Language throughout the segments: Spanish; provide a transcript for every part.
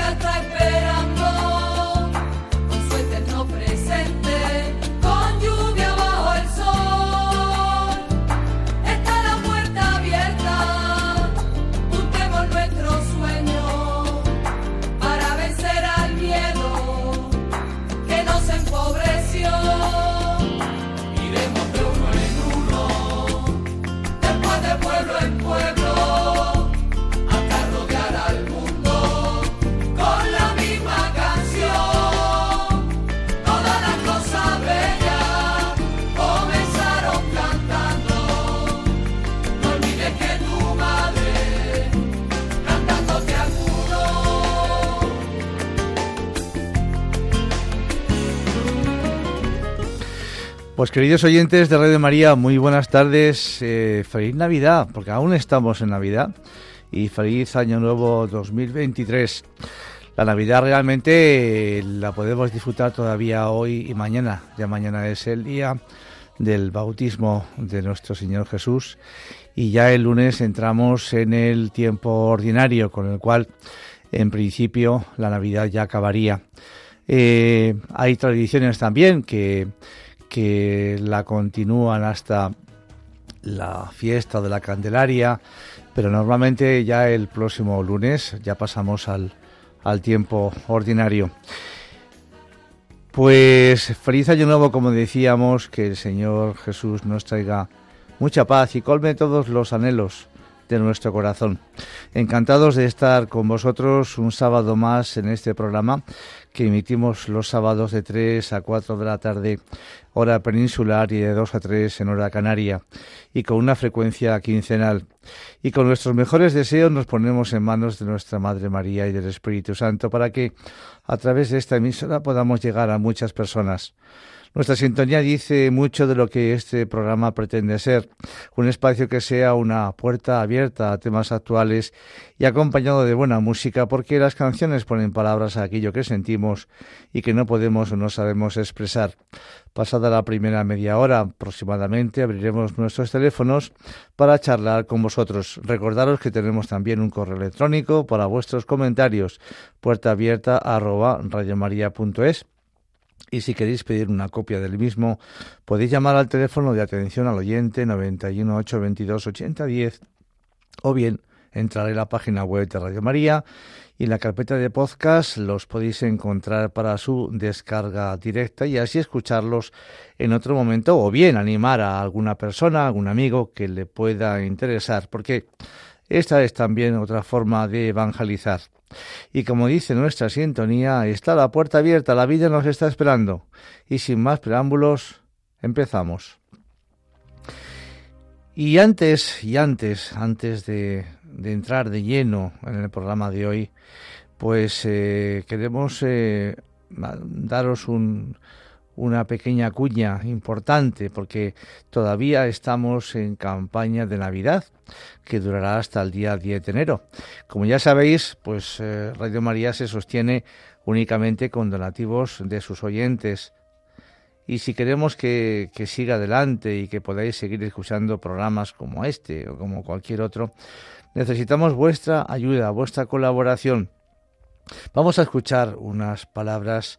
la vida Pues queridos oyentes de Radio María, muy buenas tardes. eh, feliz Navidad, porque aún estamos en Navidad. Y feliz Año Nuevo 2023. La Navidad realmente eh, la podemos disfrutar todavía hoy y mañana. Ya mañana es el día del bautismo de nuestro Señor Jesús. Y ya el lunes entramos en el tiempo ordinario, con el cual, en principio, la Navidad ya acabaría. Eh, hay tradiciones también que, que la continúan hasta la fiesta de la Candelaria, pero normalmente ya el próximo lunes ya pasamos al, al tiempo ordinario. Pues feliz año nuevo, como decíamos, que el Señor Jesús nos traiga mucha paz y colme todos los anhelos de nuestro corazón. Encantados de estar con vosotros un sábado más en este programa que emitimos los sábados de 3 a 4 de la tarde, hora peninsular, y de 2 a 3 en hora canaria, y con una frecuencia quincenal. Y con nuestros mejores deseos nos ponemos en manos de nuestra Madre María y del Espíritu Santo para que a través de esta emisora podamos llegar a muchas personas. Nuestra sintonía dice mucho de lo que este programa pretende ser, un espacio que sea una puerta abierta a temas actuales y acompañado de buena música, porque las canciones ponen palabras a aquello que sentimos y que no podemos o no sabemos expresar. Pasada la primera media hora aproximadamente, abriremos nuestros teléfonos para charlar con vosotros. Recordaros que tenemos también un correo electrónico para vuestros comentarios, puerta abierta arroba. Y si queréis pedir una copia del mismo, podéis llamar al teléfono de atención al oyente 91 822 8010 o bien entrar en la página web de Radio María y en la carpeta de podcast los podéis encontrar para su descarga directa y así escucharlos en otro momento o bien animar a alguna persona, algún amigo que le pueda interesar, porque esta es también otra forma de evangelizar. Y como dice nuestra sintonía, está la puerta abierta, la vida nos está esperando. Y sin más preámbulos, empezamos. Y antes, y antes, antes de, de entrar de lleno en el programa de hoy, pues eh, queremos eh, daros un, una pequeña cuña importante porque todavía estamos en campaña de Navidad que durará hasta el día 10 de enero. Como ya sabéis, pues eh, Radio María se sostiene únicamente con donativos de sus oyentes. Y si queremos que, que siga adelante y que podáis seguir escuchando programas como este o como cualquier otro, necesitamos vuestra ayuda, vuestra colaboración. Vamos a escuchar unas palabras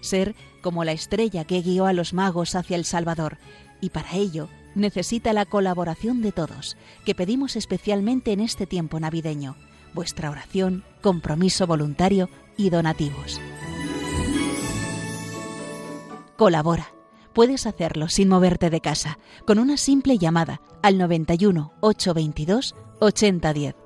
ser como la estrella que guió a los magos hacia el Salvador, y para ello necesita la colaboración de todos, que pedimos especialmente en este tiempo navideño, vuestra oración, compromiso voluntario y donativos. Colabora. Puedes hacerlo sin moverte de casa, con una simple llamada al 91 822 8010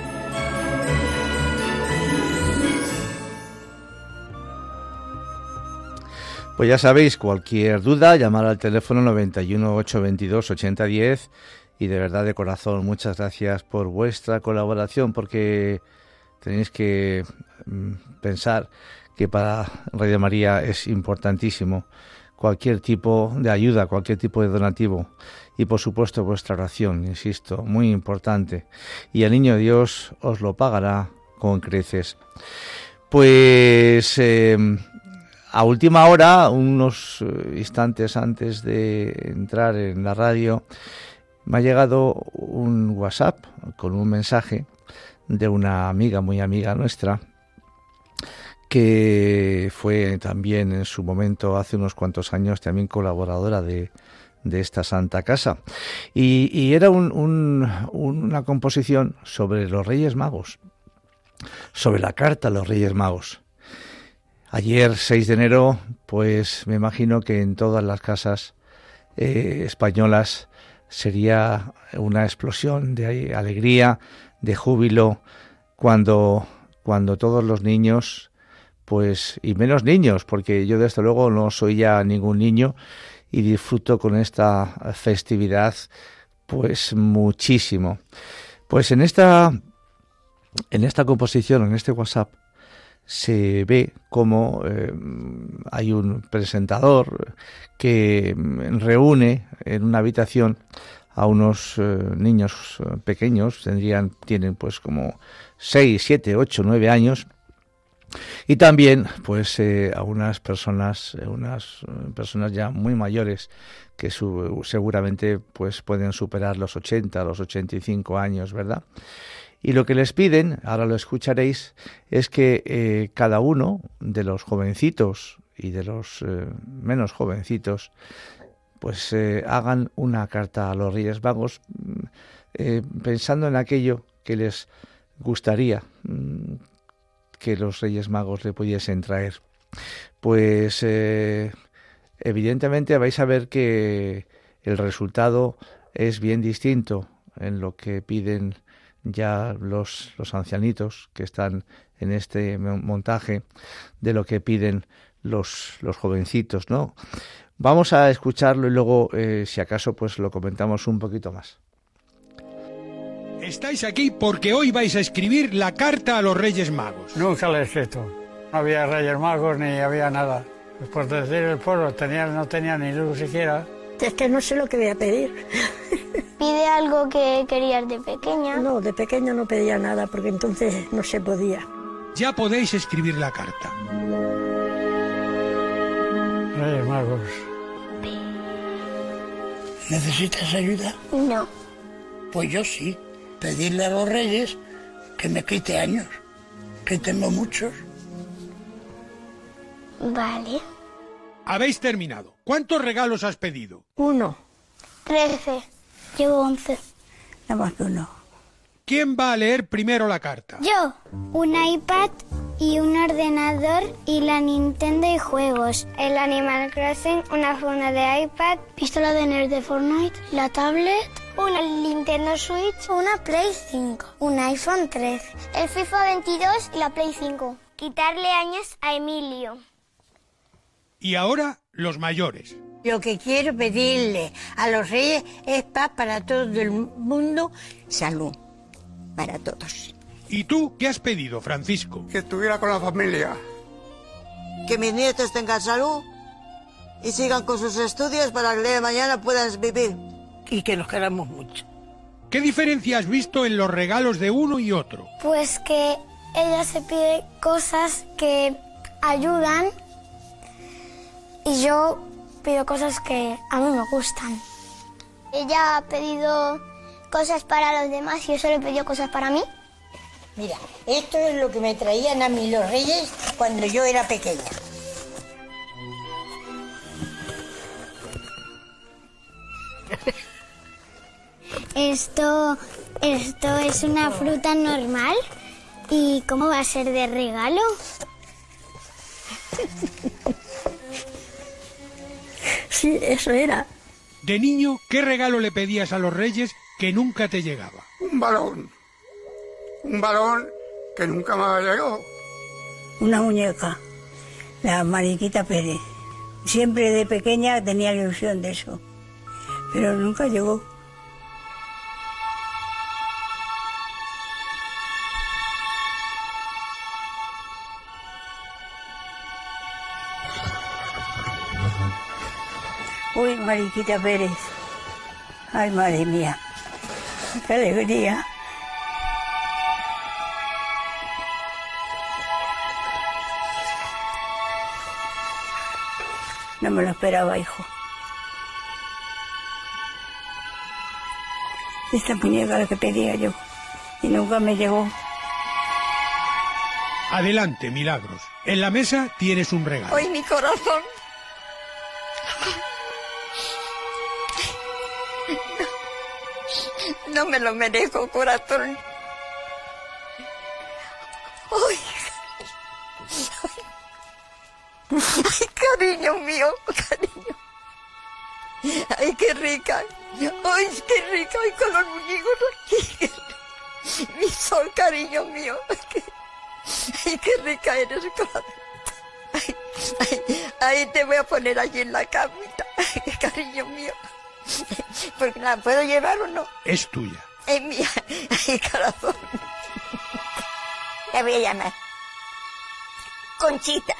Pues ya sabéis, cualquier duda, llamar al teléfono 91 822 8010 y de verdad de corazón muchas gracias por vuestra colaboración porque tenéis que mm, pensar que para Radio María es importantísimo cualquier tipo de ayuda, cualquier tipo de donativo y por supuesto vuestra oración, insisto, muy importante. Y el Niño Dios os lo pagará con creces. Pues em, a última hora, unos eh, instantes antes de entrar en la radio, me ha llegado un WhatsApp con un mensaje de una amiga, muy amiga nuestra, que fue también en su momento, hace unos cuantos años, también colaboradora de, esta Santa Casa. Y, era una composición sobre los Reyes Magos, sobre la carta a los Reyes Magos. Ayer, 6 de enero, pues me imagino que en todas las casas eh, españolas sería una explosión de alegría, de júbilo, cuando, cuando todos los niños, pues, y menos niños, porque yo desde luego no soy ya ningún niño y disfruto con esta festividad, pues muchísimo. Pues en esta, en esta composición, en este WhatsApp, se ve como eh, hay un presentador que reúne en una habitación a unos eh, niños eh, pequeños, tendrían, tienen pues como 6, 7, 8, 9 años, y también pues a unas personas, unas personas ya muy mayores que seguramente pues pueden superar los 80, los 85 años, ¿verdad? Y lo que les piden, ahora lo escucharéis, es que eh, cada uno de los jovencitos y de los eh, menos jovencitos, pues eh, hagan una carta a los Reyes Magos mm, pensando en aquello que les gustaría mm, que los Reyes Magos le pudiesen traer. Pues evidentemente vais a ver que el resultado es bien distinto en lo que piden ya los, los ancianitos que están en este montaje de lo que piden los, los jovencitos, ¿no? Vamos a escucharlo y luego, eh, si acaso, pues lo comentamos un poquito más. Estáis aquí porque hoy vais a escribir la carta a los Reyes Magos. Nunca la he escrito. No había Reyes Magos ni había nada. Por decir el pueblo, tenía, no tenía ni luz siquiera. Es que no sé lo que voy a pedir. ¿Pide algo que querías de pequeña? No, de pequeña no pedía nada porque entonces no se podía. Ya podéis escribir la carta. Reyes Magos. ¿Necesitas ayuda? No. Pues yo sí. Pedirle a los reyes que me quite años, que tengo muchos. Vale. Habéis terminado. ¿Cuántos regalos has pedido? Uno. Trece. Llevo once. Nada más que uno. ¿Quién va a leer primero la carta? Yo. Un iPad y un ordenador y la Nintendo y juegos. El Animal Crossing, una funda de iPad, pistola de nerd de Fortnite, la tablet Una Nintendo Switch, una Play 5, un iPhone 13, el FIFA 22 y la Play 5. Quitarle años a Emilio. Y ahora los mayores. Lo que quiero pedirle a los reyes es paz para todo el mundo, salud para todos. ¿Y tú qué has pedido, Francisco? Que estuviera con la familia. Que mis nietos tengan salud y sigan con sus estudios para que el día de mañana puedan vivir. Y que nos queramos mucho. ¿Qué diferencia has visto en los regalos de uno y otro? Pues que ella se pide cosas que ayudan y yo pido cosas que a mí me gustan. Ella ha pedido cosas para los demás y yo solo he pedido cosas para mí. Mira, esto es lo que me traían a mí los reyes cuando yo era pequeña. Esto, esto es una fruta normal. ¿Y cómo va a ser de regalo? Sí, eso era. De niño, ¿qué regalo le pedías a los reyes que nunca te llegaba? Un balón. Un balón que nunca me llegado. Una muñeca, la Mariquita Pérez. Siempre de pequeña tenía ilusión de eso, pero nunca llegó. Mariquita Pérez. Ay, madre mía. Qué alegría. No me lo esperaba, hijo. Esta muñeca la que pedía yo. Y nunca me llegó. Adelante, Milagros. En la mesa tienes un regalo. ¡Ay, mi corazón! No me lo merezco, corazón. ¡Ay! ¡Ay, cariño mío! ¡Cariño! ¡Ay, qué rica! ¡Ay, qué rica! ¡Ay, con los muñecos aquí! ¡Mi sol, cariño mío! ¡Ay, qué rica eres, corazón! Ay, ay, ahí te voy a poner allí en la camita, ay, cariño mío. Porque la puedo llevar o no. Es tuya. Es mía. Ay, corazón. La voy a llamar. Conchita.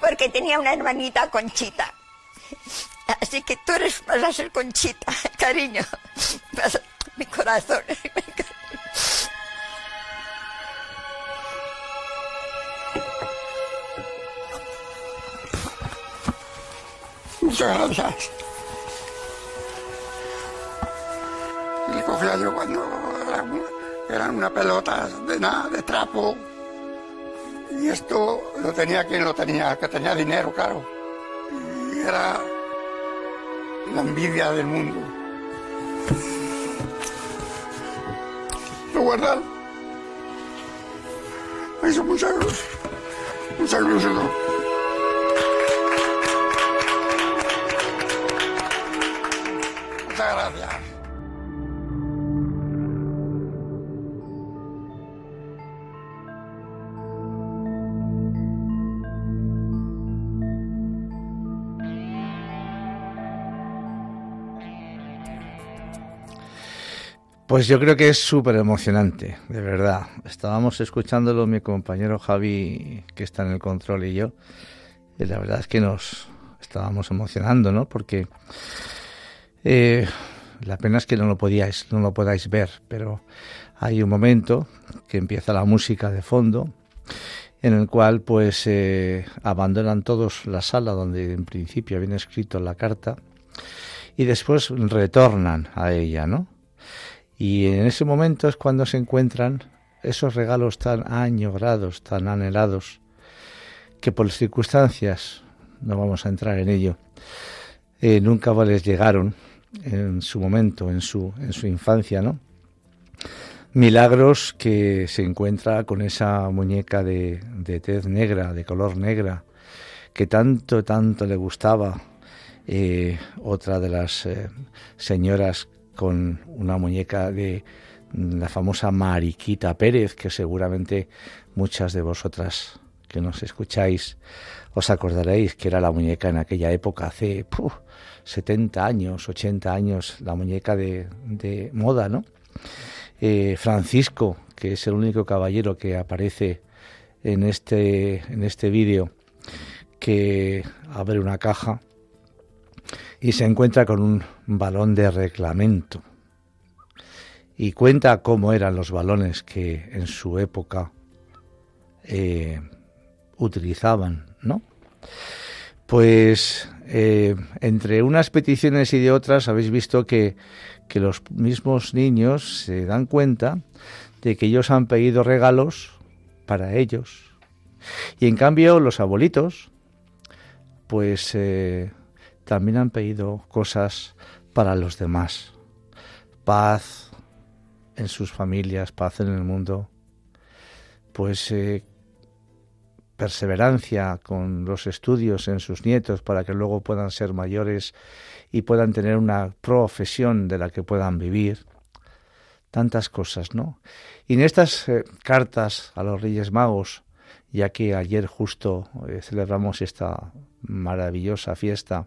Porque tenía una hermanita Conchita. Así que tú eres, vas a ser Conchita, cariño. Vas a- mi corazón. Muchas gracias. Cogía yo cuando eran una pelota de nada, de trapo. Y esto lo tenía quien lo tenía, que tenía dinero, claro. Y era la envidia del mundo. Lo guardar. Eso, muchas gracias. Muchas gracias. Muchas gracias. Pues yo creo que es súper emocionante, de verdad. Estábamos escuchándolo mi compañero Javi, que está en el control, y yo. Y la verdad es que nos estábamos emocionando, ¿no? Porque eh, la pena es que no lo podíais, no lo podáis ver, pero hay un momento que empieza la música de fondo, en el cual pues eh, abandonan todos la sala donde en principio viene escrito la carta y después retornan a ella, ¿no? Y en ese momento es cuando se encuentran esos regalos tan añorados, tan anhelados, que por circunstancias, no vamos a entrar en ello, eh, nunca les llegaron en su momento, en su, en su infancia, ¿no? Milagros que se encuentra con esa muñeca de, de tez negra, de color negra, que tanto, tanto le gustaba. Eh, otra de las eh, señoras con una muñeca de la famosa Mariquita Pérez, que seguramente muchas de vosotras que nos escucháis os acordaréis que era la muñeca en aquella época, hace 70 años, 80 años, la muñeca de, de moda, ¿no? Eh, Francisco, que es el único caballero que aparece en este, en este vídeo, que abre una caja y se encuentra con un balón de reglamento y cuenta cómo eran los balones que en su época eh, utilizaban, ¿no? Pues eh, entre unas peticiones y de otras habéis visto que, que los mismos niños se dan cuenta de que ellos han pedido regalos para ellos. Y en cambio los abuelitos, pues eh, también han pedido cosas para los demás. Paz en sus familias, paz en el mundo. Pues eh, perseverancia con los estudios en sus nietos para que luego puedan ser mayores y puedan tener una profesión de la que puedan vivir. Tantas cosas, ¿no? Y en estas eh, cartas a los Reyes Magos, ya que ayer justo eh, celebramos esta maravillosa fiesta,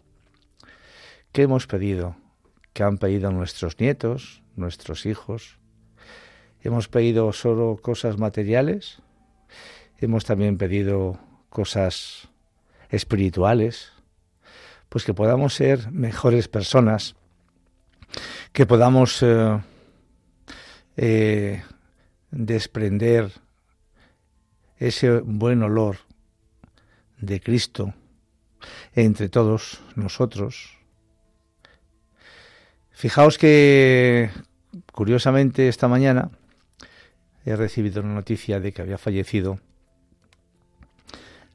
¿qué hemos pedido? ¿Qué han pedido nuestros nietos, nuestros hijos? ¿Hemos pedido solo cosas materiales? hemos también pedido cosas espirituales, pues que podamos ser mejores personas, que podamos eh, eh, desprender ese buen olor de Cristo entre todos nosotros. Fijaos que, curiosamente, esta mañana he recibido una noticia de que había fallecido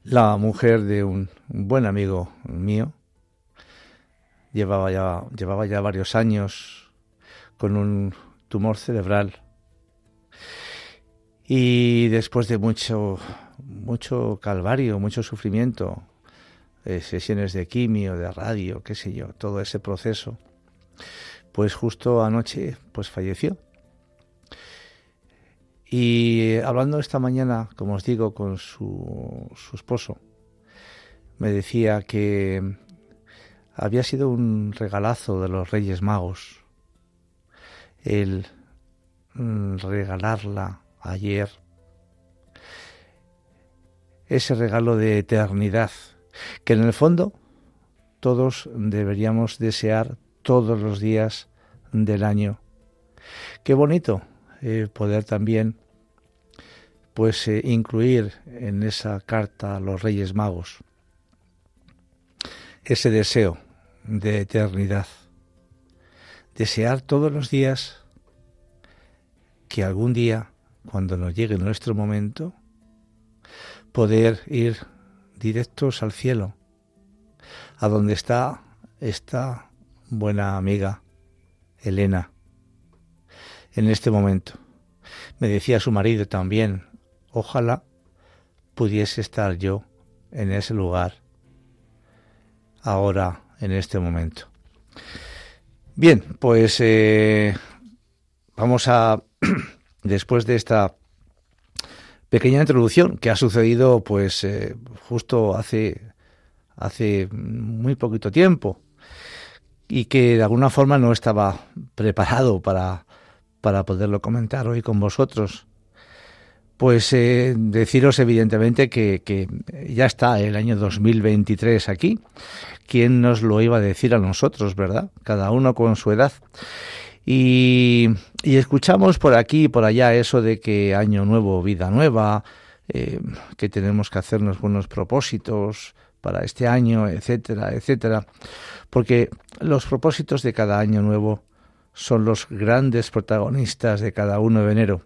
la mujer de un buen amigo mío. Llevaba ya, llevaba ya varios años con un tumor cerebral. Y después de mucho, mucho calvario, mucho sufrimiento, eh, sesiones de quimio, de radio, qué sé yo, todo ese proceso, pues justo anoche pues falleció. Y hablando esta mañana, como os digo, con su, su esposo, me decía que había sido un regalazo de los Reyes Magos el mm, regalarla ayer ese regalo de eternidad que en el fondo todos deberíamos desear todos los días del año. Qué bonito eh, poder también pues eh, incluir en esa carta a los Reyes Magos ese deseo de eternidad. Desear todos los días que algún día, cuando nos llegue nuestro momento, poder ir directos al cielo, a donde está esta buena amiga Elena en este momento. Me decía su marido también, ojalá pudiese estar yo en ese lugar, ahora, en este momento. Bien, pues eh, vamos a, después de esta pequeña introducción que ha sucedido pues eh, justo hace, hace muy poquito tiempo y que de alguna forma no estaba preparado para para poderlo comentar hoy con vosotros. Pues eh, deciros evidentemente que, que, ya está el año 2023 aquí. ¿Quién nos lo iba a decir a nosotros, verdad? Cada uno con su edad. Y, y escuchamos por aquí y por allá eso de que año nuevo, vida nueva, eh, que tenemos que hacernos buenos propósitos para este año, etcétera, etcétera. Porque los propósitos de cada año nuevo son los grandes protagonistas de cada uno de enero.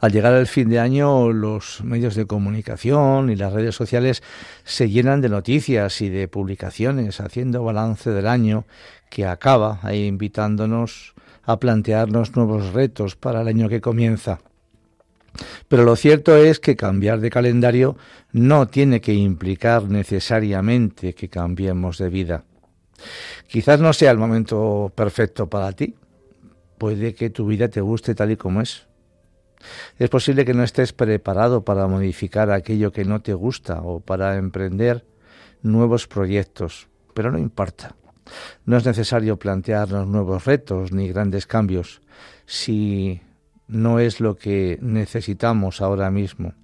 Al llegar el fin de año, los medios de comunicación y las redes sociales se llenan de noticias y de publicaciones haciendo balance del año que acaba e invitándonos a plantearnos nuevos retos para el año que comienza. Pero lo cierto es que cambiar de calendario no tiene que implicar necesariamente que cambiemos de vida. Quizás no sea el momento perfecto para ti. Puede que tu vida te guste tal y como es. Es posible que no estés preparado para modificar aquello que no te gusta o para emprender nuevos proyectos, pero no importa. No es necesario plantearnos nuevos retos ni grandes cambios si no es lo que necesitamos ahora mismo.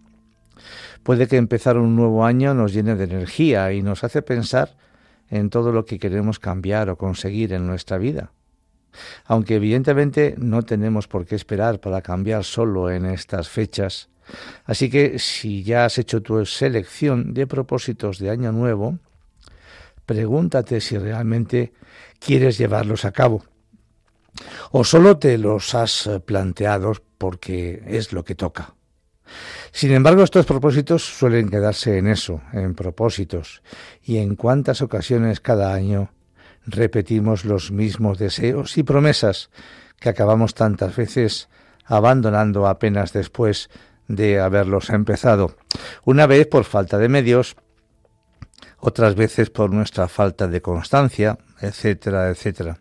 Puede que empezar un nuevo año nos llene de energía y nos hace pensar en todo lo que queremos cambiar o conseguir en nuestra vida. Aunque evidentemente no tenemos por qué esperar para cambiar solo en estas fechas. Así que si ya has hecho tu selección de propósitos de año nuevo, pregúntate si realmente quieres llevarlos a cabo. O solo te los has planteado porque es lo que toca. Sin embargo, estos propósitos suelen quedarse en eso, en propósitos, y en cuántas ocasiones cada año repetimos los mismos deseos y promesas que acabamos tantas veces abandonando apenas después de haberlos empezado, una vez por falta de medios, otras veces por nuestra falta de constancia, etcétera, etcétera.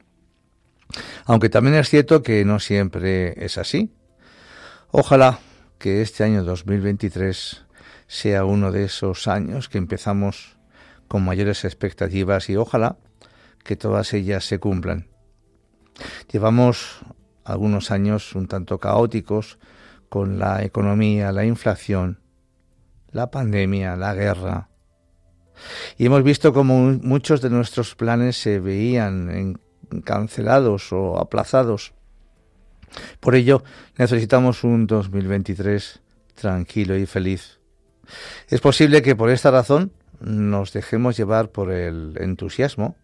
Aunque también es cierto que no siempre es así. Ojalá que este año 2023 sea uno de esos años que empezamos con mayores expectativas y ojalá que todas ellas se cumplan. Llevamos algunos años un tanto caóticos con la economía, la inflación, la pandemia, la guerra. Y hemos visto cómo muchos de nuestros planes se veían cancelados o aplazados por ello, necesitamos un 2023 tranquilo y feliz. Es posible que por esta razón nos dejemos llevar por el entusiasmo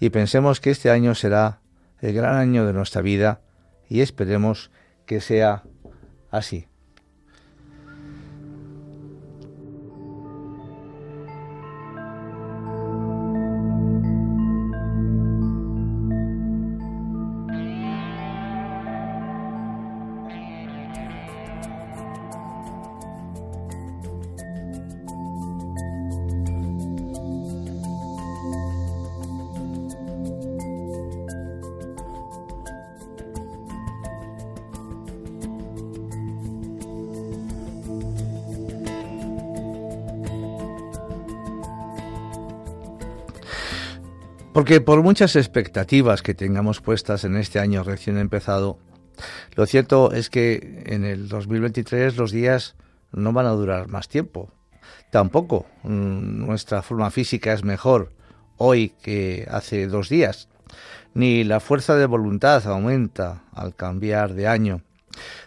y pensemos que este año será el gran año de nuestra vida y esperemos que sea así. Porque por muchas expectativas que tengamos puestas en este año recién empezado, lo cierto es que en el 2023 los días no van a durar más tiempo. Tampoco mm, nuestra forma física es mejor hoy que hace dos días, ni la fuerza de voluntad aumenta al cambiar de año.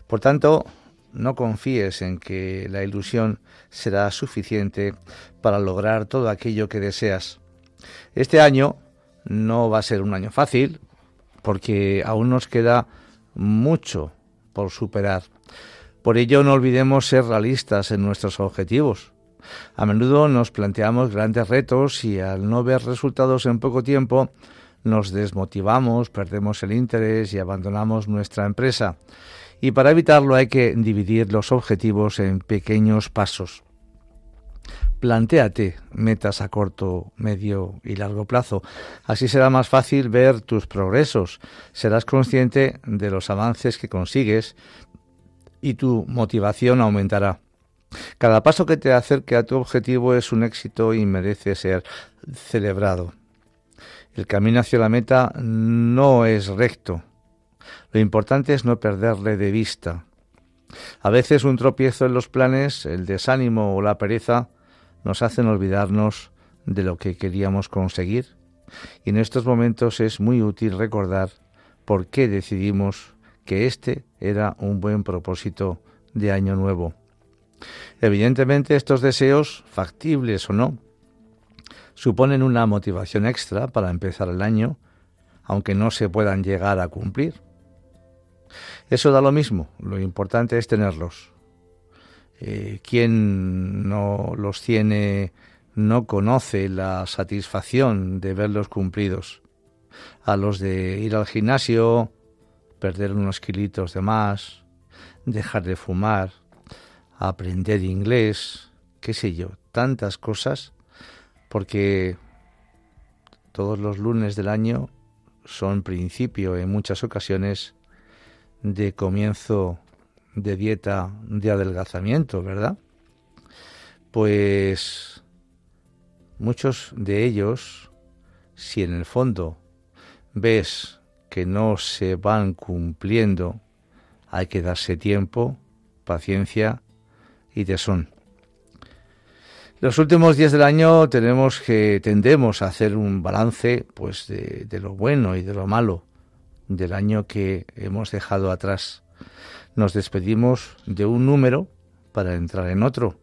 Por tanto, no confíes en que la ilusión será suficiente para lograr todo aquello que deseas. Este año no va a ser un año fácil porque aún nos queda mucho por superar. Por ello no olvidemos ser realistas en nuestros objetivos. A menudo nos planteamos grandes retos y al no ver resultados en poco tiempo nos desmotivamos, perdemos el interés y abandonamos nuestra empresa. Y para evitarlo hay que dividir los objetivos en pequeños pasos. Plantéate metas a corto, medio y largo plazo. Así será más fácil ver tus progresos. Serás consciente de los avances que consigues y tu motivación aumentará. Cada paso que te acerque a tu objetivo es un éxito y merece ser celebrado. El camino hacia la meta no es recto. Lo importante es no perderle de vista. A veces un tropiezo en los planes, el desánimo o la pereza nos hacen olvidarnos de lo que queríamos conseguir. Y en estos momentos es muy útil recordar por qué decidimos que este era un buen propósito de año nuevo. Evidentemente estos deseos, factibles o no, suponen una motivación extra para empezar el año, aunque no se puedan llegar a cumplir. Eso da lo mismo, lo importante es tenerlos. Eh, quien no los tiene no conoce la satisfacción de verlos cumplidos. A los de ir al gimnasio, perder unos kilitos de más, dejar de fumar, aprender inglés, qué sé yo, tantas cosas, porque todos los lunes del año son principio en muchas ocasiones de comienzo de dieta de adelgazamiento, ¿verdad? Pues muchos de ellos, si en el fondo ves que no se van cumpliendo, hay que darse tiempo, paciencia y tesón. Los últimos días del año tenemos que tendemos a hacer un balance pues de, de lo bueno y de lo malo del año que hemos dejado atrás. Nos despedimos de un número para entrar en otro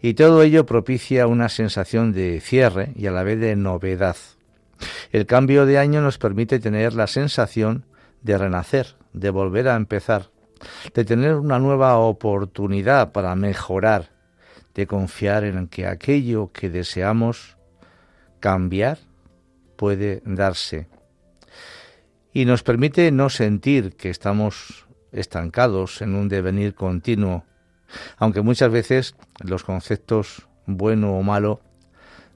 y todo ello propicia una sensación de cierre y a la vez de novedad. El cambio de año nos permite tener la sensación de renacer, de volver a empezar, de tener una nueva oportunidad para mejorar, de confiar en que aquello que deseamos cambiar puede darse. Y nos permite no sentir que estamos estancados en un devenir continuo, aunque muchas veces los conceptos bueno o malo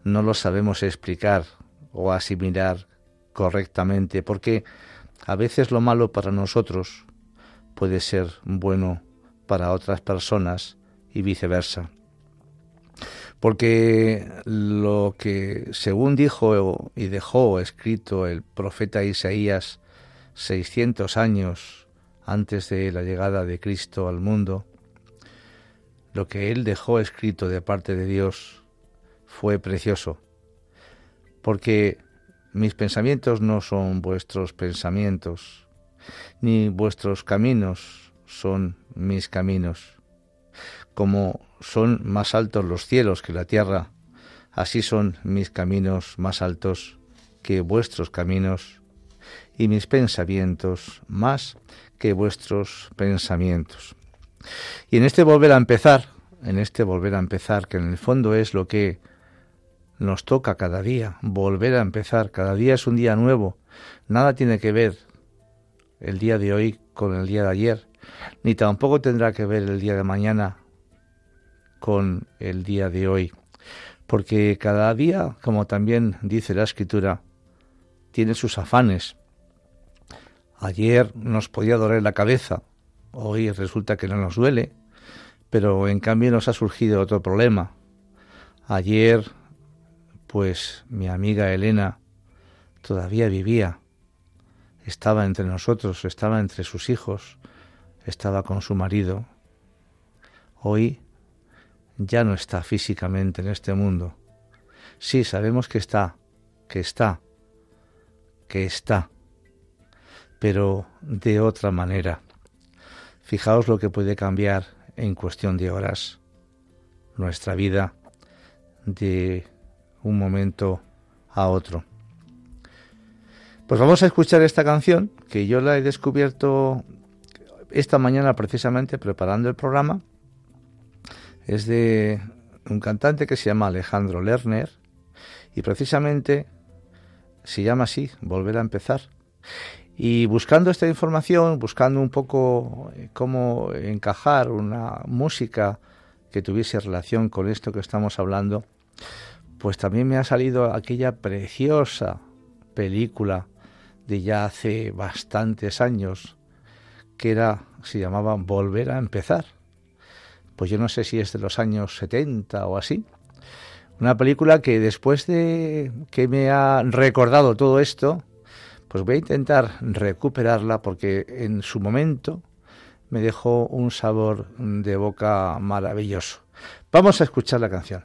no los sabemos explicar o asimilar correctamente, porque a veces lo malo para nosotros puede ser bueno para otras personas y viceversa. Porque lo que, según dijo y dejó escrito el profeta Isaías 600 años antes de la llegada de Cristo al mundo, lo que él dejó escrito de parte de Dios fue precioso, porque mis pensamientos no son vuestros pensamientos, ni vuestros caminos son mis caminos. Como son más altos los cielos que la tierra, así son mis caminos más altos que vuestros caminos, y mis pensamientos más que vuestros pensamientos. Y en este volver a empezar, en este volver a empezar, que en el fondo es lo que nos toca cada día, volver a empezar, cada día es un día nuevo, nada tiene que ver el día de hoy con el día de ayer, ni tampoco tendrá que ver el día de mañana con el día de hoy, porque cada día, como también dice la escritura, tiene sus afanes. Ayer nos podía doler la cabeza, hoy resulta que no nos duele, pero en cambio nos ha surgido otro problema. Ayer, pues mi amiga Elena todavía vivía, estaba entre nosotros, estaba entre sus hijos, estaba con su marido. Hoy ya no está físicamente en este mundo. Sí, sabemos que está, que está, que está, pero de otra manera. Fijaos lo que puede cambiar en cuestión de horas nuestra vida de un momento a otro. Pues vamos a escuchar esta canción que yo la he descubierto esta mañana precisamente preparando el programa. Es de un cantante que se llama Alejandro Lerner y precisamente se llama así, Volver a empezar. Y buscando esta información, buscando un poco eh, cómo encajar una música que tuviese relación con esto que estamos hablando, pues también me ha salido aquella preciosa película de ya hace bastantes años, que era, se llamaba Volver a empezar. Pues yo no sé si es de los años 70 o así. Una película que después de que me ha recordado todo esto, pues voy a intentar recuperarla porque en su momento me dejó un sabor de boca maravilloso. Vamos a escuchar la canción.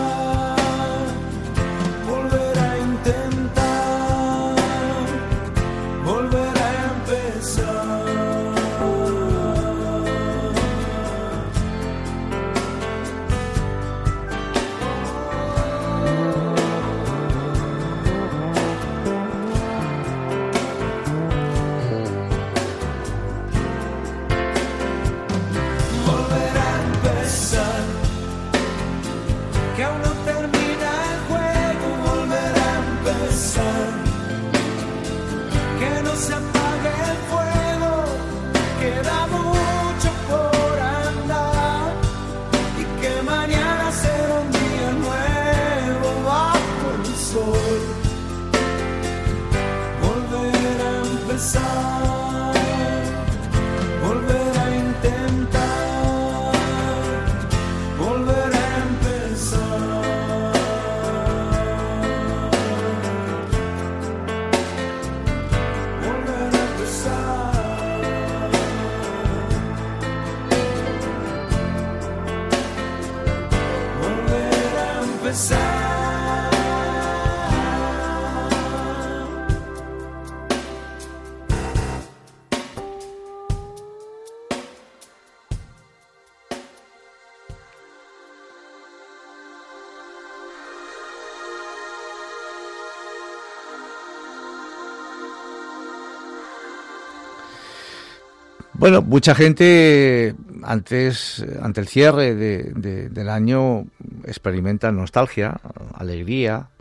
Bueno, mucha gente antes, ante el cierre de- de- del año experimenta nostalgia, alegría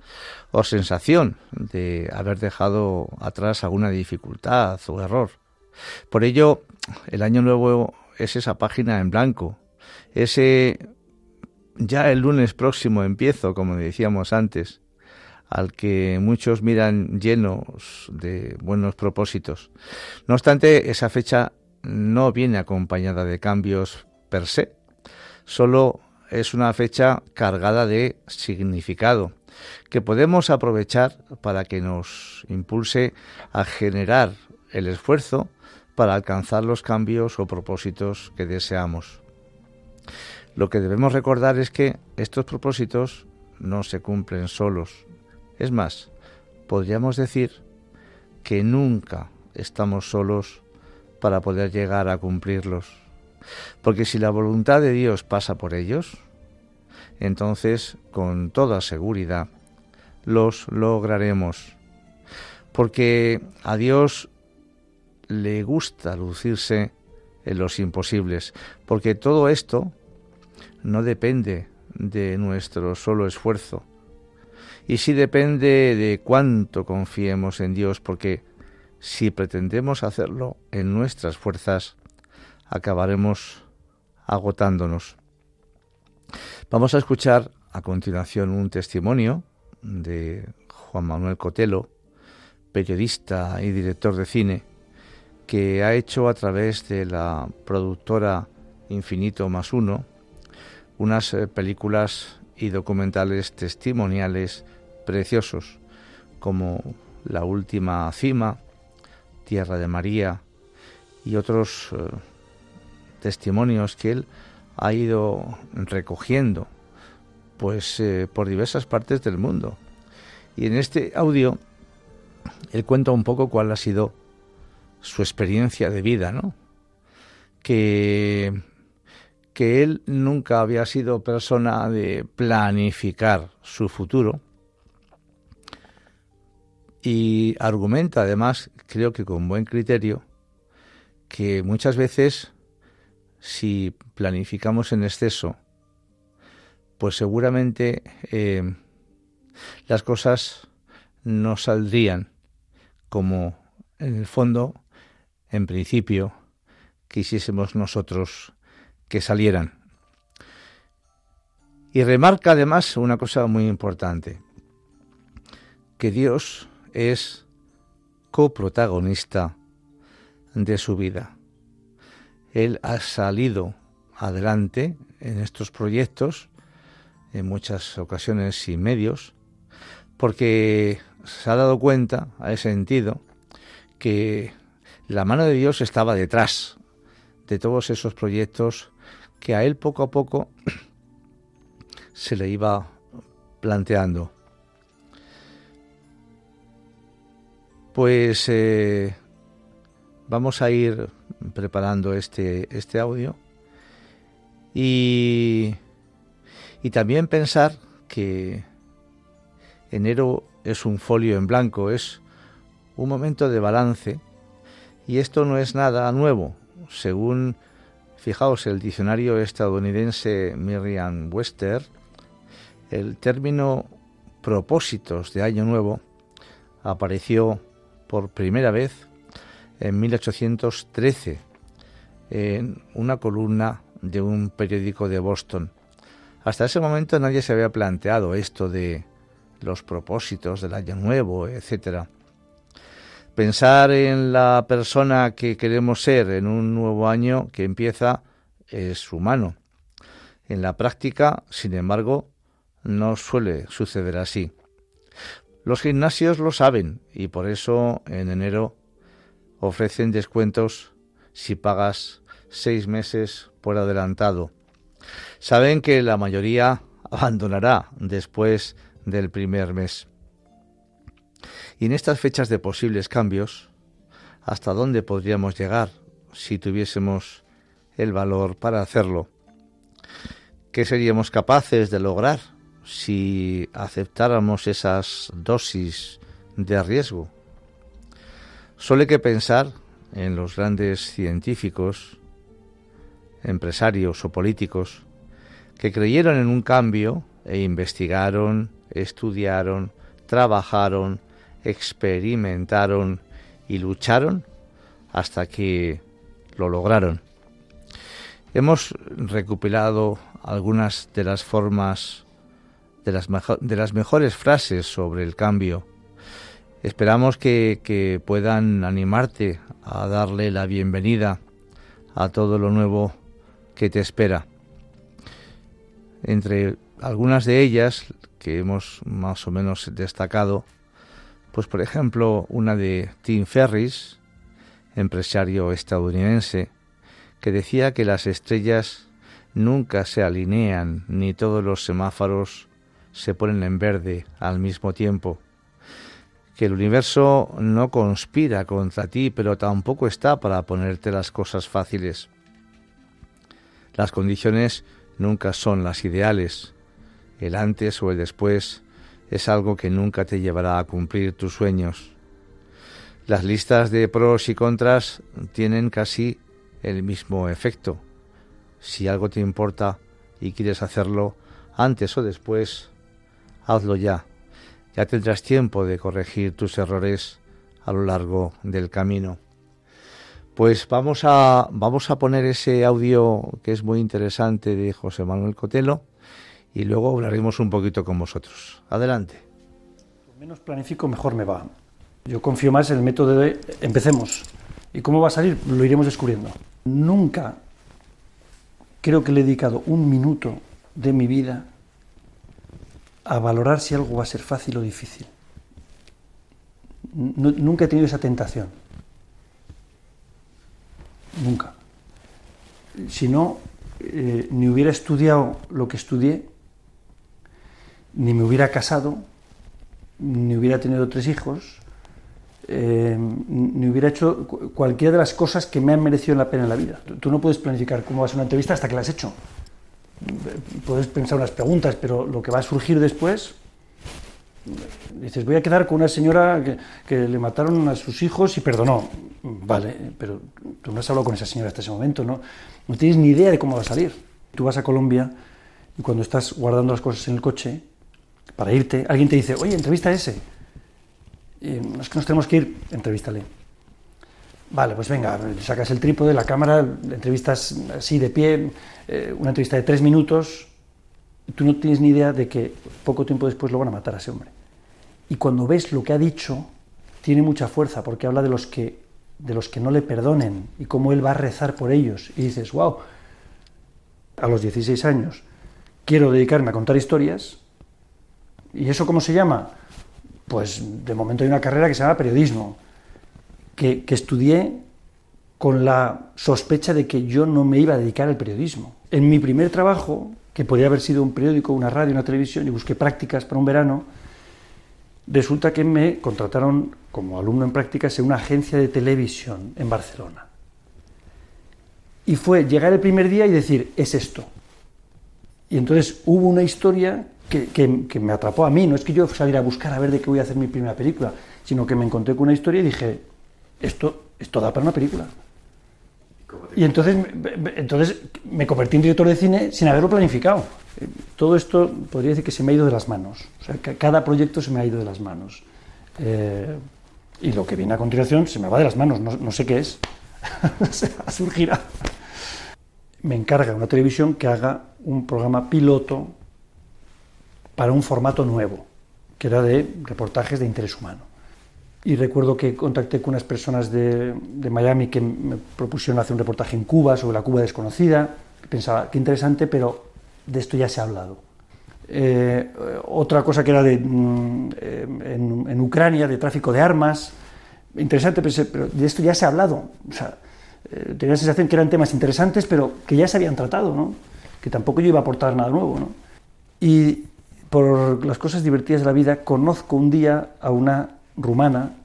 o sensación de haber dejado atrás alguna dificultad o error. Por ello, el año nuevo es esa página en blanco, ese ya el lunes próximo empiezo, como decíamos antes, al que muchos miran llenos de buenos propósitos. No obstante, esa fecha no viene acompañada de cambios per se, solo es una fecha cargada de significado que podemos aprovechar para que nos impulse a generar el esfuerzo para alcanzar los cambios o propósitos que deseamos. Lo que debemos recordar es que estos propósitos no se cumplen solos. Es más, podríamos decir que nunca estamos solos para poder llegar a cumplirlos. Porque si la voluntad de Dios pasa por ellos, entonces con toda seguridad los lograremos. Porque a Dios le gusta lucirse en los imposibles, porque todo esto no depende de nuestro solo esfuerzo, y sí depende de cuánto confiemos en Dios, porque si pretendemos hacerlo en nuestras fuerzas, acabaremos agotándonos. Vamos a escuchar a continuación un testimonio de Juan Manuel Cotelo, periodista y director de cine, que ha hecho a través de la productora Infinito más Uno unas eh, películas y documentales testimoniales preciosos como La Última Cima, Tierra de María y otros eh, testimonios que él ha ido recogiendo pues eh, por diversas partes del mundo. Y en este audio él cuenta un poco cuál ha sido su experiencia de vida, ¿no? Que, que él nunca había sido persona de planificar su futuro y argumenta además, creo que con buen criterio, que muchas veces si planificamos en exceso, pues seguramente eh, las cosas no saldrían como en el fondo, en principio, quisiésemos nosotros que salieran. Y remarca además una cosa muy importante, que Dios es coprotagonista de su vida. Él ha salido adelante en estos proyectos, en muchas ocasiones y medios, porque se ha dado cuenta, ha sentido, que la mano de Dios estaba detrás de todos esos proyectos que a él poco a poco se le iba planteando. Pues eh, vamos a ir preparando este, este audio y, y también pensar que enero es un folio en blanco, es un momento de balance y esto no es nada nuevo. Según, fijaos, el diccionario estadounidense Miriam Wester, el término propósitos de Año Nuevo apareció por primera vez en 1813 en una columna de un periódico de Boston. Hasta ese momento nadie se había planteado esto de los propósitos del año nuevo, etcétera. Pensar en la persona que queremos ser en un nuevo año que empieza es humano. En la práctica, sin embargo, no suele suceder así. Los gimnasios lo saben y por eso en enero ofrecen descuentos si pagas seis meses por adelantado. Saben que la mayoría abandonará después del primer mes. Y en estas fechas de posibles cambios, ¿hasta dónde podríamos llegar si tuviésemos el valor para hacerlo? ¿Qué seríamos capaces de lograr si aceptáramos esas dosis de riesgo? Solo hay que pensar en los grandes científicos, empresarios o políticos que creyeron en un cambio e investigaron, estudiaron, trabajaron, experimentaron y lucharon hasta que lo lograron. Hemos recopilado algunas de las formas de las, de las mejores frases sobre el cambio. Esperamos que, que puedan animarte a darle la bienvenida a todo lo nuevo que te espera. Entre algunas de ellas que hemos más o menos destacado, pues por ejemplo una de Tim Ferris, empresario estadounidense, que decía que las estrellas nunca se alinean ni todos los semáforos se ponen en verde al mismo tiempo, que el universo no conspira contra ti, pero tampoco está para ponerte las cosas fáciles. Las condiciones nunca son las ideales, el antes o el después es algo que nunca te llevará a cumplir tus sueños. Las listas de pros y contras tienen casi el mismo efecto. Si algo te importa y quieres hacerlo antes o después, hazlo ya. Ya tendrás tiempo de corregir tus errores a lo largo del camino. Pues vamos a, vamos a poner ese audio que es muy interesante de José Manuel Cotelo y luego hablaremos un poquito con vosotros. Adelante. Menos planifico, mejor me va. Yo confío más en el método de empecemos. ¿Y cómo va a salir? Lo iremos descubriendo. Nunca creo que le he dedicado un minuto de mi vida a valorar si algo va a ser fácil o difícil. Nu- nunca he tenido esa tentación. Nunca. Si no, eh, ni hubiera estudiado lo que estudié, ni me hubiera casado, ni hubiera tenido tres hijos, eh, ni hubiera hecho cu- cualquiera de las cosas que me han merecido la pena en la vida. Tú, no puedes planificar cómo va a una entrevista hasta que la has hecho. Puedes pensar unas preguntas, pero lo que va a surgir después, dices, voy a quedar con una señora que, le mataron a sus hijos y perdonó. Vale, pero tú no has hablado con esa señora hasta ese momento, ¿no? No tienes ni idea de cómo va a salir. Tú vas a Colombia y cuando estás guardando las cosas en el coche, para irte, alguien te dice, oye, entrevista a ese. Y, "No, es que nos tenemos que ir, entrevístale. Vale, pues venga, sacas el trípode, la cámara, entrevistas así de pie, eh, una entrevista de tres minutos, tú no tienes ni idea de que poco tiempo después lo van a matar a ese hombre. Y cuando ves lo que ha dicho, tiene mucha fuerza, porque habla de los que, de los que no le perdonen y cómo él va a rezar por ellos. Y dices, wow, a los 16 años quiero dedicarme a contar historias. ¿Y eso cómo se llama? Pues de momento hay una carrera que se llama periodismo, que, estudié con la sospecha de que yo no me iba a dedicar al periodismo. En mi primer trabajo, que podría haber sido un periódico, una radio, una televisión, y busqué prácticas para un verano, resulta que me contrataron como alumno en prácticas en una agencia de televisión en Barcelona. Y fue llegar el primer día y decir, es esto. Y entonces hubo una historia que- que me atrapó a mí. No es que yo saliera a buscar a ver de qué voy a hacer mi primera película, sino que me encontré con una historia y dije, esto, esto da para una película. Y entonces, entonces me convertí en director de cine sin haberlo planificado. Eh, Todo esto podría decir que se me ha ido de las manos. O sea, cada proyecto se me ha ido de las manos. Eh, y lo que viene a continuación se me va de las manos, no, no sé qué es. Surgirá. Me encarga una televisión que haga un programa piloto para un formato nuevo, que era de reportajes de interés humano. Y recuerdo que contacté con unas personas de, de Miami que me propusieron hacer un reportaje en Cuba sobre la Cuba desconocida. Pensaba, qué interesante, pero de esto ya se ha hablado. Eh, otra cosa que era de, mm, eh, en, en Ucrania, de tráfico de armas. Interesante, pensé, pero de esto ya se ha hablado. O sea, eh, tenía la sensación que eran temas interesantes, pero que ya se habían tratado, ¿no? que tampoco yo iba a aportar nada nuevo. ¿no? Y por las cosas divertidas de la vida, conozco un día a una rumana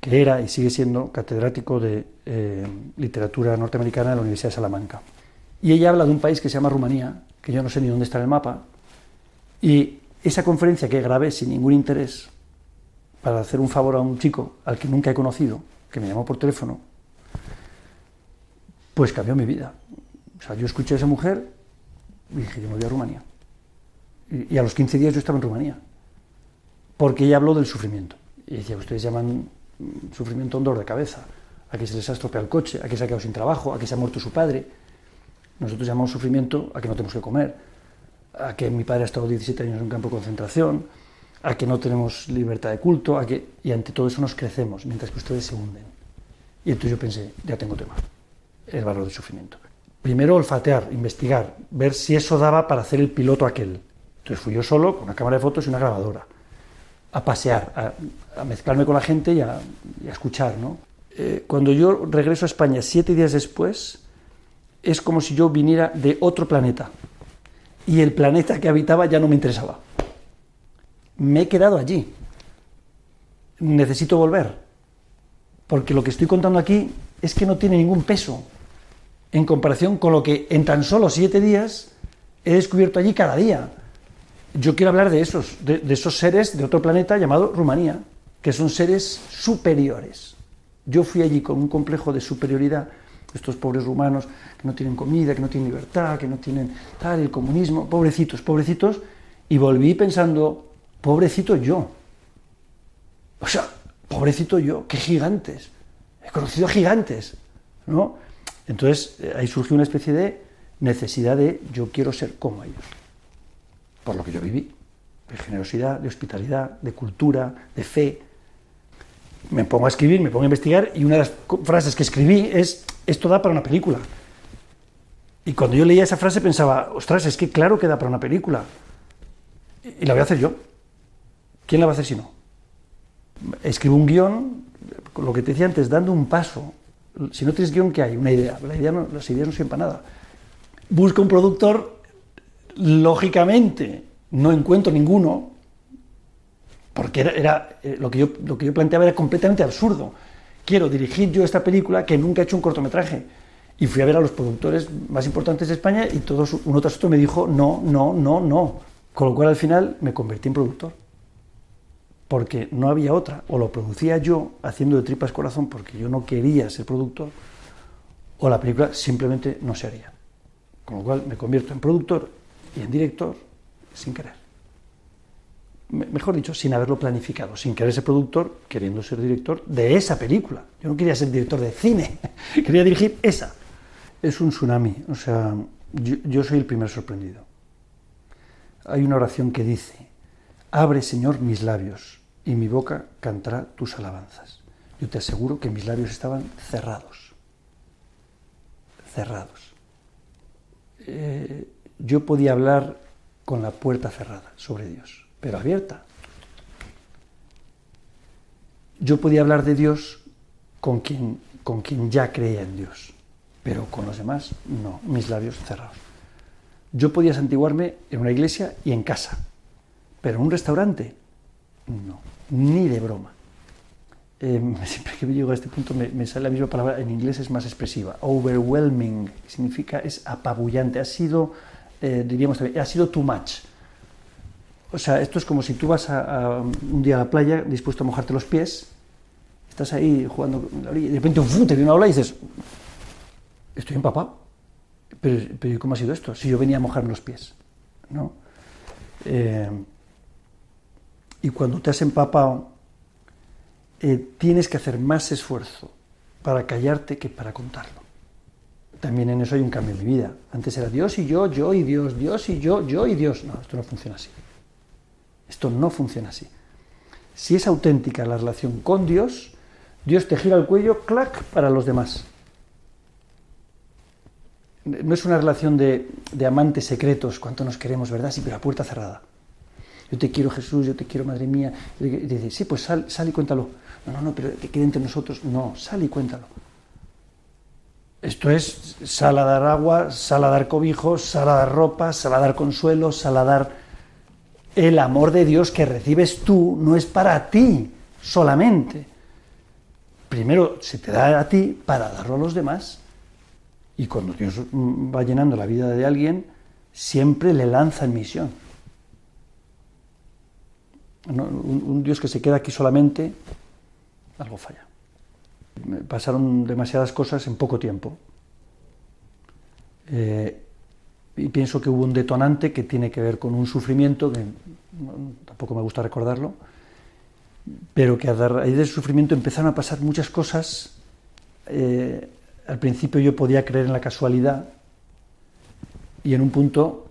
que era y sigue siendo catedrático de eh, literatura norteamericana de la Universidad de Salamanca. Y ella habla de un país que se llama Rumanía, que yo no sé ni dónde está en el mapa, y esa conferencia que grabé sin ningún interés para hacer un favor a un chico al que nunca he conocido, que me llamó por teléfono, pues cambió mi vida. O sea, yo escuché a esa mujer y dije, yo me voy a Rumanía. Y, a los 15 días yo estaba en Rumanía, porque ella habló del sufrimiento. Y decía, ustedes llaman mm, sufrimiento un dolor de cabeza, a que se les ha estropeado el coche, a que se ha quedado sin trabajo, a que se ha muerto su padre. Nosotros llamamos sufrimiento a que no tenemos que comer, a que mi padre ha estado 17 años en un campo de concentración, a que no tenemos libertad de culto, a que, y ante todo eso nos crecemos, mientras que ustedes se hunden. Y entonces yo pensé, ya tengo tema, el valor del sufrimiento. Primero olfatear, investigar, ver si eso daba para hacer el piloto aquel. Entonces fui yo solo, con una cámara de fotos y una grabadora, a pasear, a, mezclarme con la gente y a, y escuchar. ¿no? Eh, cuando yo regreso a España siete días después, es como si yo viniera de otro planeta y el planeta que habitaba ya no me interesaba. Me he quedado allí. Necesito volver. Porque lo que estoy contando aquí es que no tiene ningún peso en comparación con lo que en tan solo siete días he descubierto allí cada día. Yo quiero hablar de esos, de, esos seres de otro planeta llamado Rumanía, que son seres superiores. Yo fui allí con un complejo de superioridad estos pobres rumanos que no tienen comida, que no tienen libertad, que no tienen tal, el comunismo, pobrecitos, pobrecitos, y volví pensando, pobrecito yo. O sea, pobrecito yo, qué gigantes. He conocido gigantes, ¿no? Entonces eh, ahí surgió una especie de necesidad de yo quiero ser como ellos, por lo que yo viví, de generosidad, de hospitalidad, de cultura, de fe. me pongo a escribir, me pongo a investigar y una de las frases que escribí es, esto da para una película. Y cuando yo leía esa frase pensaba, ostras, es que claro que da para una película. Y la voy a hacer yo. ¿Quién la va a hacer si no? Escribo un guion, lo que te decía antes, dando un paso. Si no tienes guion, ¿qué hay? Una idea. La idea no- las ideas no sirven para nada. Busco un productor, lógicamente no encuentro ninguno, porque era, eh, lo, que yo, lo que yo planteaba era completamente absurdo. Quiero dirigir yo esta película que nunca he hecho un cortometraje. Y fui a ver a los productores más importantes de España y todos, uno tras otro me dijo no, no, no, no. Con lo cual al final me convertí en productor. Porque no había otra. O lo producía yo haciendo de tripas corazón porque yo no quería ser productor, o la película simplemente no se haría. Con lo cual me convierto en productor y en director sin querer. Me- Mejor dicho, sin haberlo planificado, sin querer ser productor, queriendo ser director de esa película. Yo no quería ser director de cine, quería dirigir esa. Es un tsunami, o sea, yo, yo soy el primer sorprendido. Hay una oración que dice, abre Señor mis labios y mi boca cantará tus alabanzas. Yo te aseguro que mis labios estaban cerrados, cerrados. Eh, yo podía hablar con la puerta cerrada sobre Dios, pero abierta. Yo podía hablar de Dios con quien, con quien ya creía en Dios, pero con los demás no, mis labios cerrados. Yo podía santiguarme en una iglesia y en casa, pero en un restaurante no, ni de broma. Eh, siempre que llego a este punto me, me sale la misma palabra, en inglés es más expresiva. Overwhelming significa es apabullante, ha sido, eh, diríamos también, ha sido too much. O sea, esto es como si tú vas a, a un día a la playa dispuesto a mojarte los pies, estás ahí jugando y de repente ¡fum! te viene una ola y dices, estoy empapado. Pero, pero ¿y ¿cómo ha sido esto? Si yo venía a mojarme los pies. ¿no? Eh, y cuando te has empapado, eh, tienes que hacer más esfuerzo para callarte que para contarlo. También en eso hay un cambio en mi vida. Antes era Dios y yo, yo y Dios, Dios y yo, yo y Dios. No, esto no funciona así. Esto no funciona así. Si es auténtica la relación con Dios, Dios te gira el cuello, clac, para los demás. No es una relación de, de amantes secretos, cuánto nos queremos, ¿verdad? Sí, pero a puerta cerrada. Yo te quiero Jesús, yo te quiero Madre mía. Y dice, sí, pues sal, sal y cuéntalo. No, no, no, pero que quede entre nosotros. No, sal y cuéntalo. Esto es sal a dar agua, sal a dar cobijos, sal a dar ropa, sal a dar consuelo, sal a dar... El amor de Dios que recibes tú no es para ti solamente. Primero se te da a ti para darlo a los demás. Y cuando Dios va llenando la vida de alguien, siempre le lanza en misión. Un, Dios que se queda aquí solamente, algo falla. Pasaron demasiadas cosas en poco tiempo. Eh, y pienso que hubo un detonante que tiene que ver con un sufrimiento, que tampoco me gusta recordarlo, pero que a raíz del sufrimiento empezaron a pasar muchas cosas. Eh, al principio yo podía creer en la casualidad y en un punto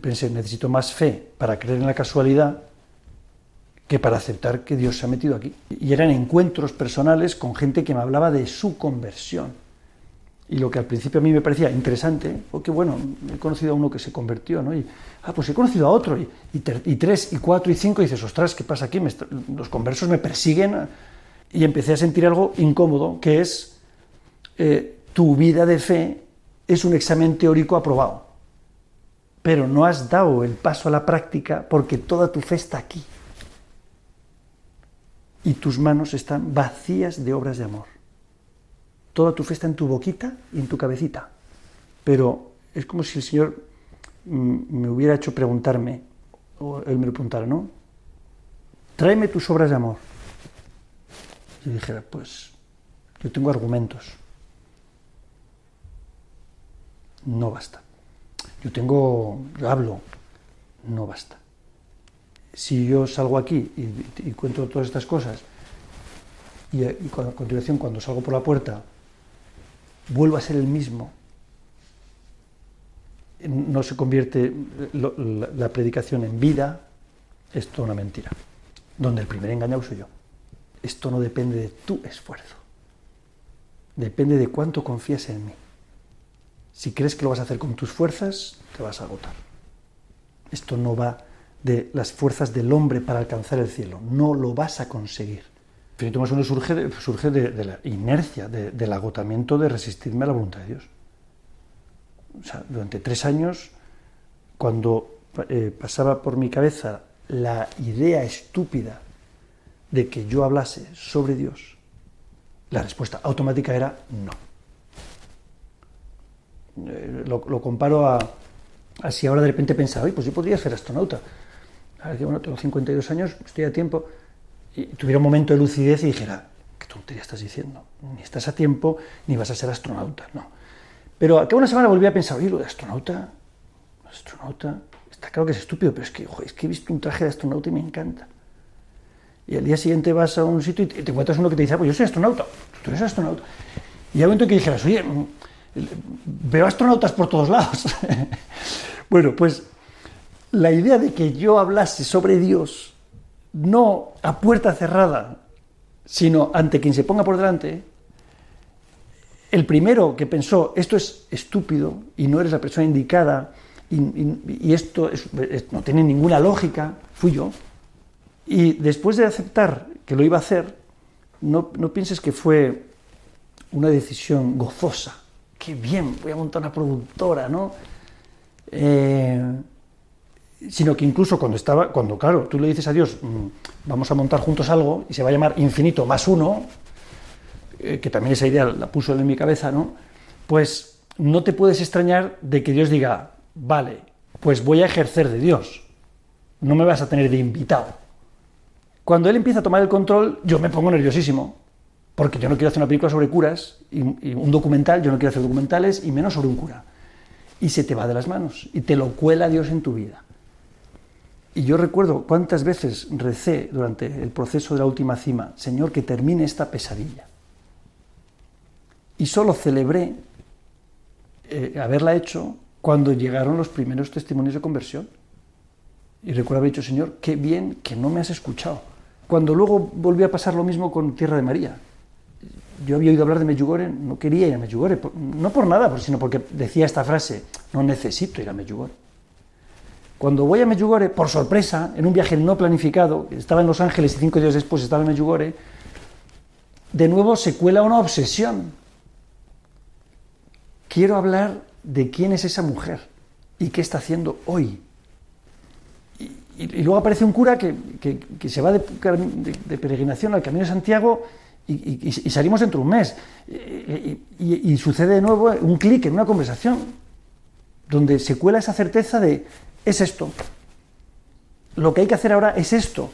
pensé, necesito más fe para creer en la casualidad que para aceptar que Dios se ha metido aquí. Y eran encuentros personales con gente que me hablaba de su conversión. Y lo que al principio a mí me parecía interesante, porque bueno, he conocido a uno que se convirtió, ¿no? Y, ah, pues he conocido a otro, y, y, ter, y tres, y cuatro, y cinco, y dices, ostras, ¿qué pasa aquí? Me los conversos me persiguen. Y empecé a sentir algo incómodo, que es, eh, tu vida de fe es un examen teórico aprobado, pero no has dado el paso a la práctica porque toda tu fe está aquí y tus manos están vacías de obras de amor. Toda tu fe está en tu boquita y en tu cabecita. Pero es como si el Señor me hubiera hecho preguntarme, o Él me lo preguntara, ¿no? Tráeme tus obras de amor. Y dijera, pues yo tengo argumentos. No basta. Yo tengo, yo hablo, no basta si yo salgo aquí y, y cuento todas estas cosas y, a continuación cuando salgo por la puerta vuelvo a ser el mismo, no se convierte la, la, predicación en vida, es toda una mentira, donde el primer engañado soy yo. esto no depende de tu esfuerzo. Depende de cuánto confías en mí. Si crees que lo vas a hacer con tus fuerzas, te vas a agotar. Esto no va de las fuerzas del hombre para alcanzar el cielo. No lo vas a conseguir. Finito más uno surge de, surge de, la inercia, de- del agotamiento de resistirme a la voluntad de Dios. O sea, durante tres años, cuando eh, pasaba por mi cabeza la idea estúpida de que yo hablase sobre Dios, la respuesta automática era no. Eh, lo, comparo a, a si ahora de repente pensaba, pues yo podría ser astronauta. Ahora que bueno, tengo 52 años, estoy a tiempo, y tuviera un momento de lucidez y dijera, ¿qué tontería estás diciendo? Ni estás a tiempo, ni vas a ser astronauta, no. Pero a una semana volví a pensar, oye, lo de astronauta, astronauta, está claro que es estúpido, pero es que, ojo, es que he visto un traje de astronauta y me encanta. Y al día siguiente vas a un sitio y te encuentras uno que te dice, ah, pues yo soy astronauta, tú eres astronauta. Y hay un momento en que dijeras, oye, mm, veo astronautas por todos lados. bueno, pues la idea de que yo hablase sobre Dios, no a puerta cerrada, sino ante quien se ponga por delante, el primero que pensó, esto es estúpido y no eres la persona indicada y, esto es- es- no tiene ninguna lógica, fui yo. Y después de aceptar que lo iba a hacer, no, no pienses que fue una decisión gozosa. Qué bien, voy a montar una productora, ¿no? Eh, sino que incluso cuando estaba, cuando claro, tú le dices a Dios, "Mm, vamos a montar juntos algo y se va a llamar infinito más uno, eh, que también esa idea la puso en mi cabeza, ¿no? Pues no te puedes extrañar de que Dios diga, vale, pues voy a ejercer de Dios, no me vas a tener de invitado. Cuando él empieza a tomar el control, yo me pongo nerviosísimo, porque yo no quiero hacer una película sobre curas y, y un documental, yo no quiero hacer documentales y menos sobre un cura. Y se te va de las manos y te lo cuela Dios en tu vida. Y yo recuerdo cuántas veces recé durante el proceso de la última cima, Señor, que termine esta pesadilla. Y solo celebré eh, haberla hecho cuando llegaron los primeros testimonios de conversión. Y recuerdo haber dicho, Señor, qué bien que no me has escuchado. Cuando luego volvió a pasar lo mismo con Tierra de María. Yo había oído hablar de Medjugorje, no quería ir a Medjugorje, no por nada, sino porque decía esta frase, no necesito ir a Medjugorje. Cuando voy a Medjugorje, por sorpresa, en un viaje no planificado, estaba en Los Ángeles y cinco días después estaba en Medjugorje, de nuevo se cuela una obsesión. Quiero hablar de quién es esa mujer y qué está haciendo hoy. Y, luego aparece un cura que, que- se va de, peregrinación al Camino de Santiago y, y- salimos dentro de un mes. Y sucede de nuevo un clic en una conversación donde se cuela esa certeza de es esto. Lo que hay que hacer ahora es esto.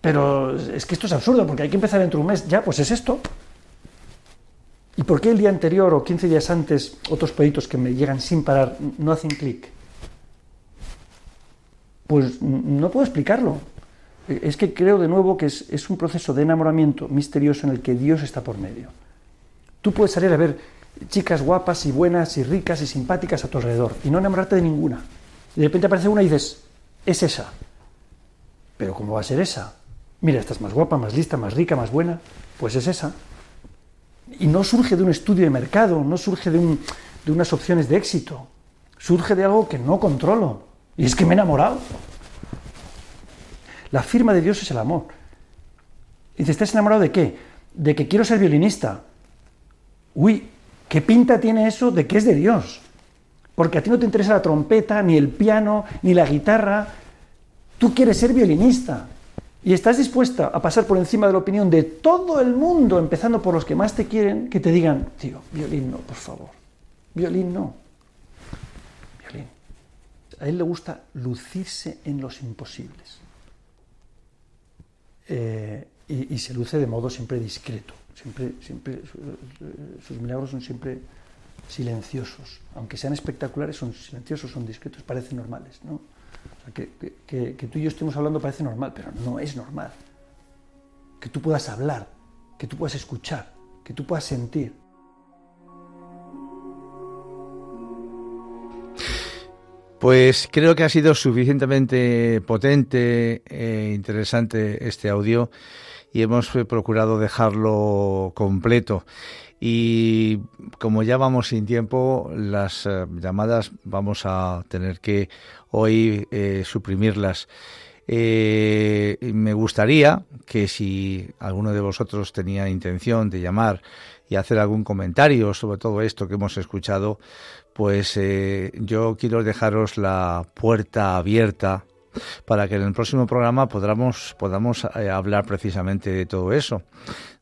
Pero es que esto es absurdo porque hay que empezar dentro de un mes. Ya, pues es esto. ¿Y por qué el día anterior o 15 días antes otros proyectos que me llegan sin parar no hacen clic? Pues no puedo explicarlo. Es que creo de nuevo que es, es un proceso de enamoramiento misterioso en el que Dios está por medio. Tú puedes salir a ver chicas guapas y buenas y ricas y simpáticas a tu alrededor y no enamorarte de ninguna. Y de repente aparece una y dices, es esa. Pero ¿cómo va a ser esa? Mira, esta es más guapa, más lista, más rica, más buena. Pues es esa. Y no surge de un estudio de mercado, no surge de, de unas opciones de éxito. Surge de algo que no controlo. Y es que me he enamorado. La firma de Dios es el amor. Y ¿estás enamorado de qué? De que quiero ser violinista. Uy, ¿qué pinta tiene eso de que es de Dios? Porque a ti no te interesa la trompeta, ni el piano, ni la guitarra. Tú quieres ser violinista. Y estás dispuesta a pasar por encima de la opinión de todo el mundo, empezando por los que más te quieren, que te digan, tío, violín no, por favor. Violín no. Violín. A él le gusta lucirse en los imposibles. Eh, y, y se luce de modo siempre discreto. Siempre, siempre, su- sus milagros son siempre silenciosos. Aunque sean espectaculares, son silenciosos, son discretos, parecen normales. ¿no? Que, que- tú y yo estemos hablando parece normal, pero no es normal. Que tú puedas hablar, que tú puedas escuchar, que tú puedas sentir. Pues creo que ha sido suficientemente potente e interesante este audio y hemos procurado dejarlo completo. Y como ya vamos sin tiempo, las eh, llamadas vamos a tener que hoy eh, suprimirlas. Eh, me gustaría que si alguno de vosotros tenía intención de llamar y hacer algún comentario sobre todo esto que hemos escuchado, pues eh, yo quiero dejaros la puerta abierta para que en el próximo programa podamos, podamos eh, hablar precisamente de todo eso,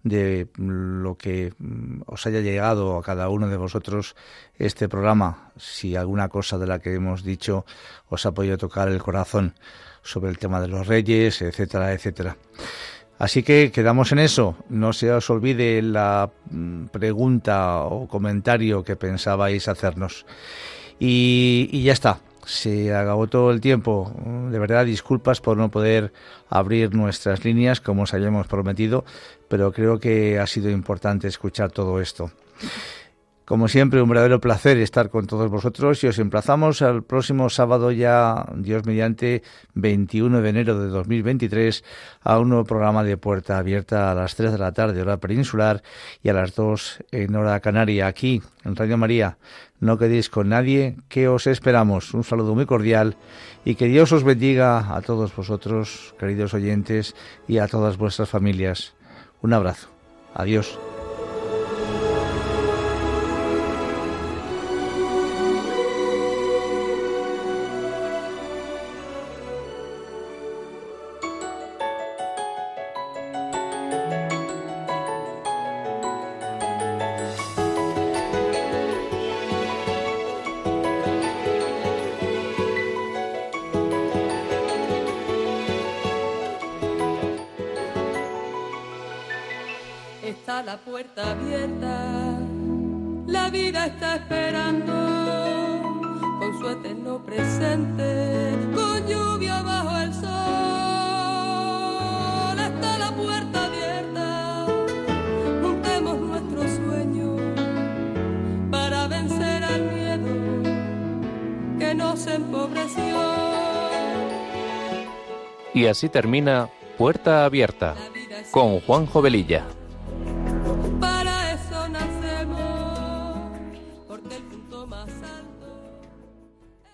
de lo que mm, os haya llegado a cada uno de vosotros este programa, si alguna cosa de la que hemos dicho os ha podido tocar el corazón sobre el tema de los reyes, etcétera, etcétera. Así que quedamos en eso. No se os olvide la mm, pregunta o comentario que pensabais hacernos. Y, y ya está. Se acabó todo el tiempo. De verdad, disculpas por no poder abrir nuestras líneas como os habíamos prometido, pero creo que ha sido importante escuchar todo esto. Como siempre, un verdadero placer estar con todos vosotros y os emplazamos al próximo sábado ya, Dios mediante, 21 de enero de 2023, a un nuevo programa de Puerta Abierta a las 3 de la tarde, hora peninsular, y a las 2 en hora canaria, aquí en Radio María. No quedéis con nadie, que os esperamos. Un saludo muy cordial y que Dios os bendiga a todos vosotros, queridos oyentes, y a todas vuestras familias. Un abrazo. Adiós. Así termina Puerta Abierta con Juan Jovelilla.